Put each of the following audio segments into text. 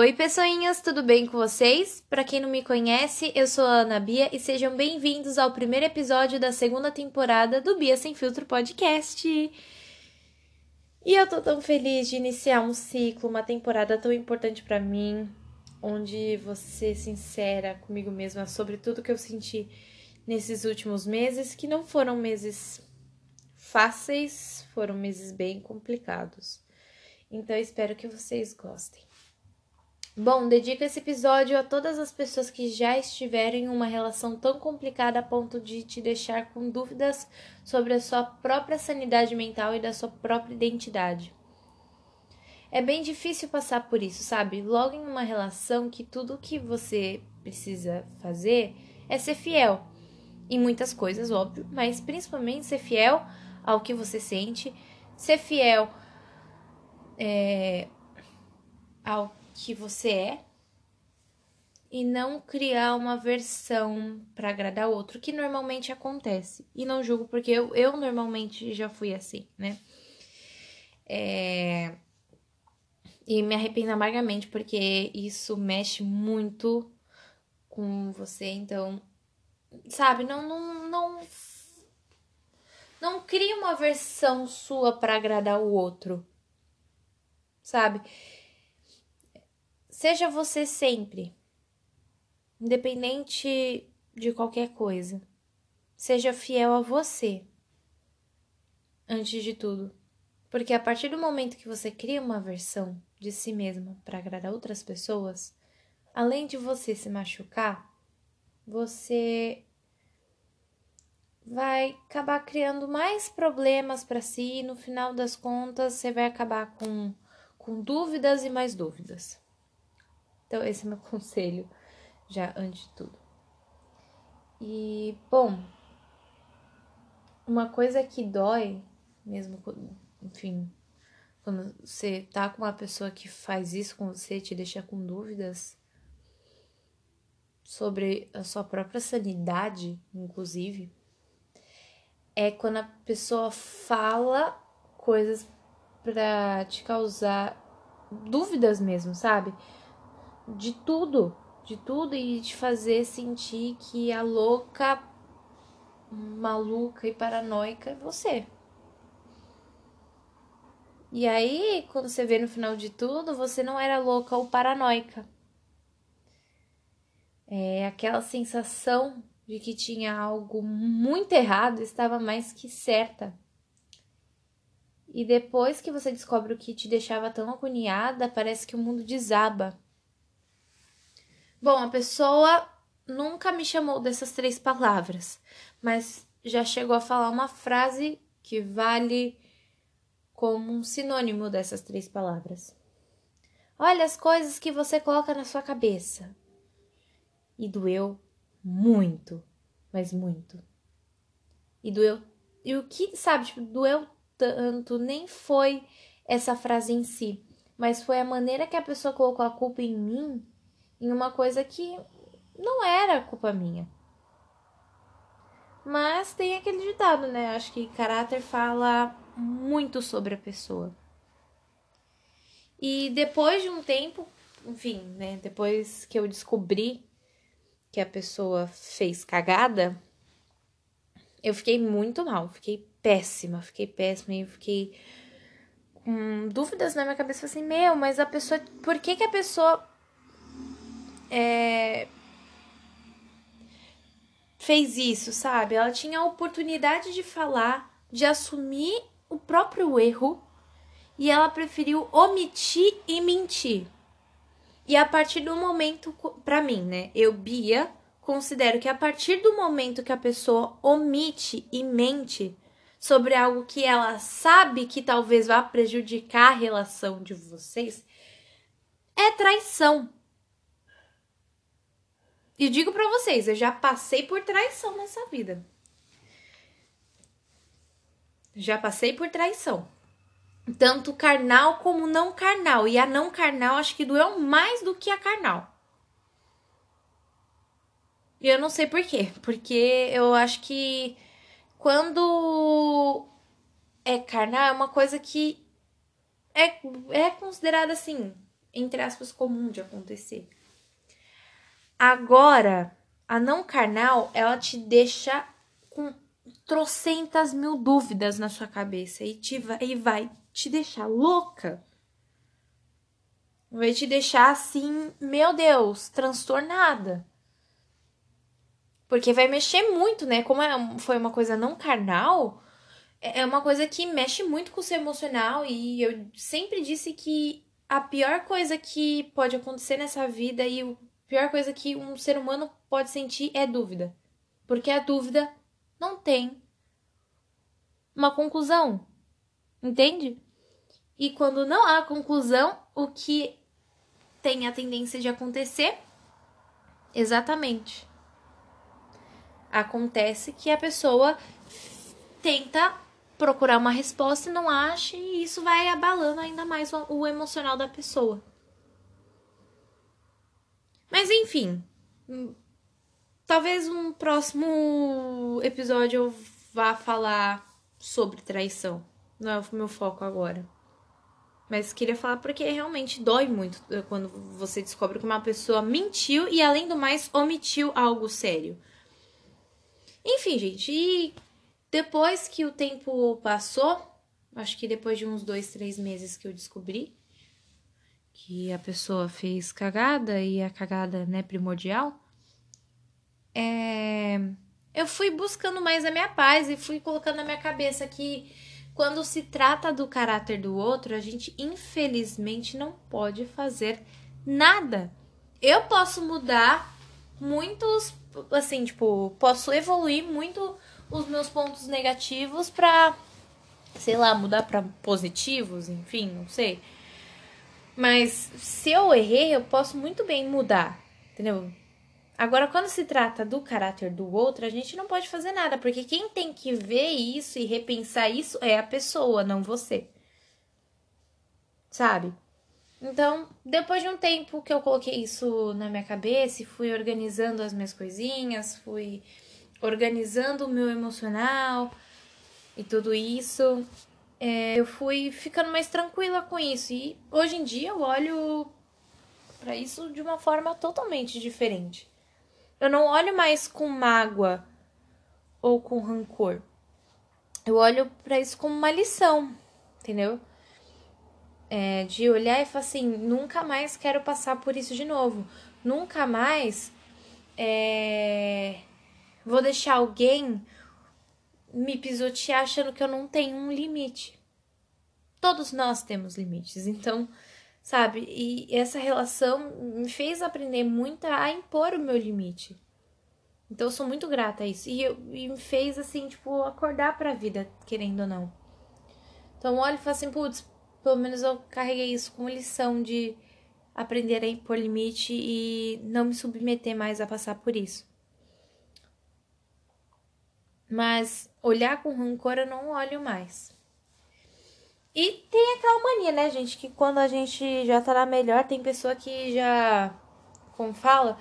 Oi, pessoinhas, tudo bem com vocês? Para quem não me conhece, eu sou a Ana Bia e sejam bem-vindos ao primeiro episódio da segunda temporada do Bia Sem Filtro Podcast. E eu tô tão feliz de iniciar um ciclo, uma temporada tão importante para mim, onde você sincera comigo mesma sobre tudo que eu senti nesses últimos meses, que não foram meses fáceis, foram meses bem complicados. Então espero que vocês gostem. Bom, dedico esse episódio a todas as pessoas que já estiveram em uma relação tão complicada a ponto de te deixar com dúvidas sobre a sua própria sanidade mental e da sua própria identidade. É bem difícil passar por isso, sabe? Logo em uma relação que tudo que você precisa fazer é ser fiel. Em muitas coisas, óbvio, mas principalmente ser fiel ao que você sente, ser fiel é, ao que você é e não criar uma versão para agradar outro, que normalmente acontece. E não julgo, porque eu, eu normalmente já fui assim, né? É... E me arrependo amargamente, porque isso mexe muito com você, então, sabe, não, não, não, não cria uma versão sua para agradar o outro, sabe? Seja você sempre, independente de qualquer coisa. Seja fiel a você, antes de tudo. Porque a partir do momento que você cria uma versão de si mesma para agradar outras pessoas, além de você se machucar, você vai acabar criando mais problemas para si e no final das contas você vai acabar com, com dúvidas e mais dúvidas. Então, esse é meu conselho, já antes de tudo. E, bom, uma coisa que dói, mesmo, enfim, quando você tá com uma pessoa que faz isso com você, te deixa com dúvidas sobre a sua própria sanidade, inclusive, é quando a pessoa fala coisas para te causar dúvidas mesmo, sabe? De tudo, de tudo e te fazer sentir que a louca, maluca e paranoica é você. E aí, quando você vê no final de tudo, você não era louca ou paranoica. É aquela sensação de que tinha algo muito errado estava mais que certa. E depois que você descobre o que te deixava tão agoniada, parece que o mundo desaba. Bom, a pessoa nunca me chamou dessas três palavras, mas já chegou a falar uma frase que vale como um sinônimo dessas três palavras. Olha as coisas que você coloca na sua cabeça. E doeu muito, mas muito. E doeu. E o que, sabe, tipo, doeu tanto nem foi essa frase em si, mas foi a maneira que a pessoa colocou a culpa em mim em uma coisa que não era culpa minha. Mas tem aquele ditado, né? Acho que caráter fala muito sobre a pessoa. E depois de um tempo, enfim, né? Depois que eu descobri que a pessoa fez cagada, eu fiquei muito mal, fiquei péssima, fiquei péssima e fiquei com dúvidas na minha cabeça assim, meu, mas a pessoa, por que que a pessoa é, fez isso, sabe? Ela tinha a oportunidade de falar, de assumir o próprio erro e ela preferiu omitir e mentir. E a partir do momento, para mim, né? Eu, Bia, considero que a partir do momento que a pessoa omite e mente sobre algo que ela sabe que talvez vá prejudicar a relação de vocês, é traição. E digo para vocês, eu já passei por traição nessa vida. Já passei por traição. Tanto carnal como não carnal. E a não carnal acho que doeu mais do que a carnal. E eu não sei por quê. Porque eu acho que quando é carnal é uma coisa que é, é considerada assim entre aspas, comum de acontecer. Agora, a não carnal, ela te deixa com trocentas mil dúvidas na sua cabeça e, te vai, e vai te deixar louca. Vai te deixar assim, meu Deus, transtornada. Porque vai mexer muito, né? Como é, foi uma coisa não carnal, é, é uma coisa que mexe muito com o seu emocional. E eu sempre disse que a pior coisa que pode acontecer nessa vida e a pior coisa que um ser humano pode sentir é dúvida. Porque a dúvida não tem uma conclusão. Entende? E quando não há conclusão, o que tem a tendência de acontecer? Exatamente. Acontece que a pessoa tenta procurar uma resposta e não acha, e isso vai abalando ainda mais o, emocional da pessoa. Mas enfim, talvez um próximo episódio eu vá falar sobre traição. Não é o meu foco agora. Mas queria falar porque realmente dói muito eh, quando você descobre que uma pessoa mentiu e, além do mais, omitiu algo sério. Enfim, gente, e depois que o tempo passou, acho que depois de uns dois, três meses que eu descobri que a pessoa fez cagada e a cagada, né, primordial, é... eu fui buscando mais a minha paz e fui colocando na minha cabeça que quando se trata do caráter do outro, a gente infelizmente não pode fazer nada. Eu posso mudar muitos, assim, tipo, posso evoluir muito os meus pontos negativos para, sei lá, mudar para positivos, enfim, não sei. Mas se eu errei, eu posso muito bem mudar, entendeu? Agora, quando se trata do caráter do outro, a gente não pode fazer nada, porque quem tem que ver isso e repensar isso é a pessoa, não você. Sabe? Então, depois de um tempo que eu coloquei isso na minha cabeça e fui organizando as minhas coisinhas, fui organizando o meu emocional e tudo isso, é, eu fui ficando mais tranquila com isso. E hoje em dia eu olho para isso de uma forma totalmente diferente. Eu não olho mais com mágoa ou com rancor. Eu olho para isso como uma lição, entendeu? É, de olhar e falar assim: nunca mais quero passar por isso de novo. Nunca mais é, Vou deixar alguém me pisotear achando que eu não tenho um limite. Todos nós temos limites, então, sabe? E essa relação me fez aprender muito a impor o meu limite. Então eu sou muito grata a isso. E, eu, e me fez, assim, tipo, acordar pra vida, querendo ou não. Então olho e falo assim, putz, pelo menos eu carreguei isso como lição de aprender a impor limite e não me submeter mais a passar por isso. Mas olhar com rancor eu não olho mais. E tem aquela mania, né, gente, que quando a gente já tá na melhor, tem pessoa que já, como fala,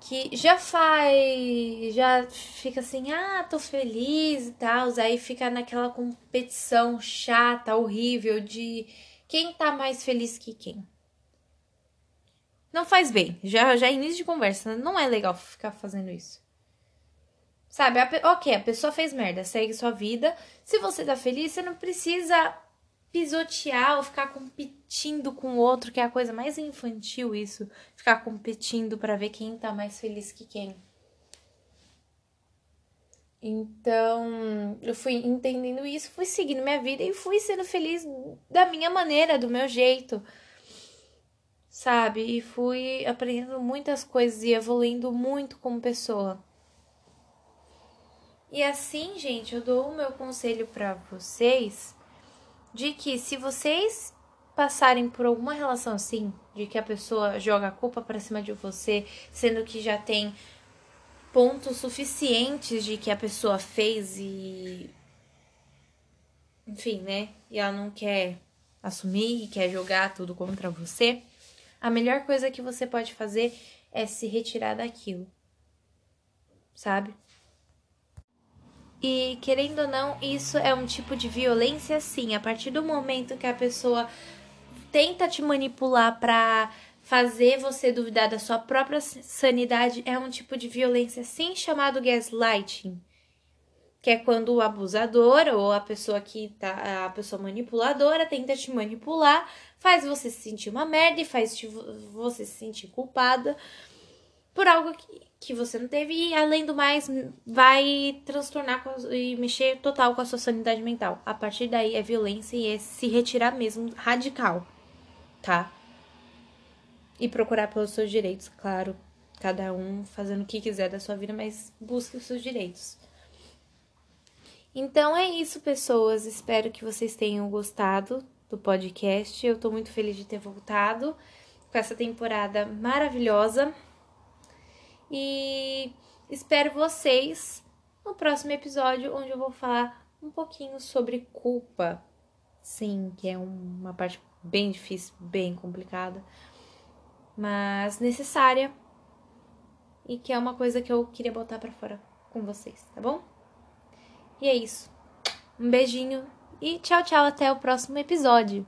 que já faz, já fica assim, ah, tô feliz e tal, aí fica naquela competição chata, horrível de quem tá mais feliz que quem. Não faz bem, já, já é início de conversa, não é legal ficar fazendo isso. Sabe? A, ok, a pessoa fez merda, segue sua vida. Se você tá feliz, você não precisa pisotear ou ficar competindo com o outro, que é a coisa mais infantil isso. Ficar competindo para ver quem tá mais feliz que quem. Então, eu fui entendendo isso, fui seguindo minha vida e fui sendo feliz da minha maneira, do meu jeito. Sabe? E fui aprendendo muitas coisas e evoluindo muito como pessoa. E assim, gente, eu dou o meu conselho para vocês de que se vocês passarem por alguma relação assim, de que a pessoa joga a culpa para cima de você, sendo que já tem pontos suficientes de que a pessoa fez e enfim, né? E ela não quer assumir e quer jogar tudo contra você, a melhor coisa que você pode fazer é se retirar daquilo. Sabe? E querendo ou não, isso é um tipo de violência sim. A partir do momento que a pessoa tenta te manipular pra fazer você duvidar da sua própria sanidade é um tipo de violência sim chamado gaslighting. Que é quando o abusador ou a pessoa que tá, a pessoa manipuladora tenta te manipular, faz você se sentir uma merda e faz você se sentir culpada por algo que, que você não teve e, além do mais, vai transtornar e mexer total com a sua sanidade mental. A partir daí é violência e é se retirar mesmo radical, tá? E procurar pelos seus direitos, claro. Cada um fazendo o que quiser da sua vida, mas busque os seus direitos. Então é isso, pessoas. Espero que vocês tenham gostado do podcast. Eu tô muito feliz de ter voltado com essa temporada maravilhosa. E espero vocês no próximo episódio, onde eu vou falar um pouquinho sobre culpa. Sim, que é uma parte bem difícil, bem complicada, mas necessária e que é uma coisa que eu queria botar para fora com vocês, tá bom? E é isso. Um beijinho e tchau, tchau, até o próximo episódio.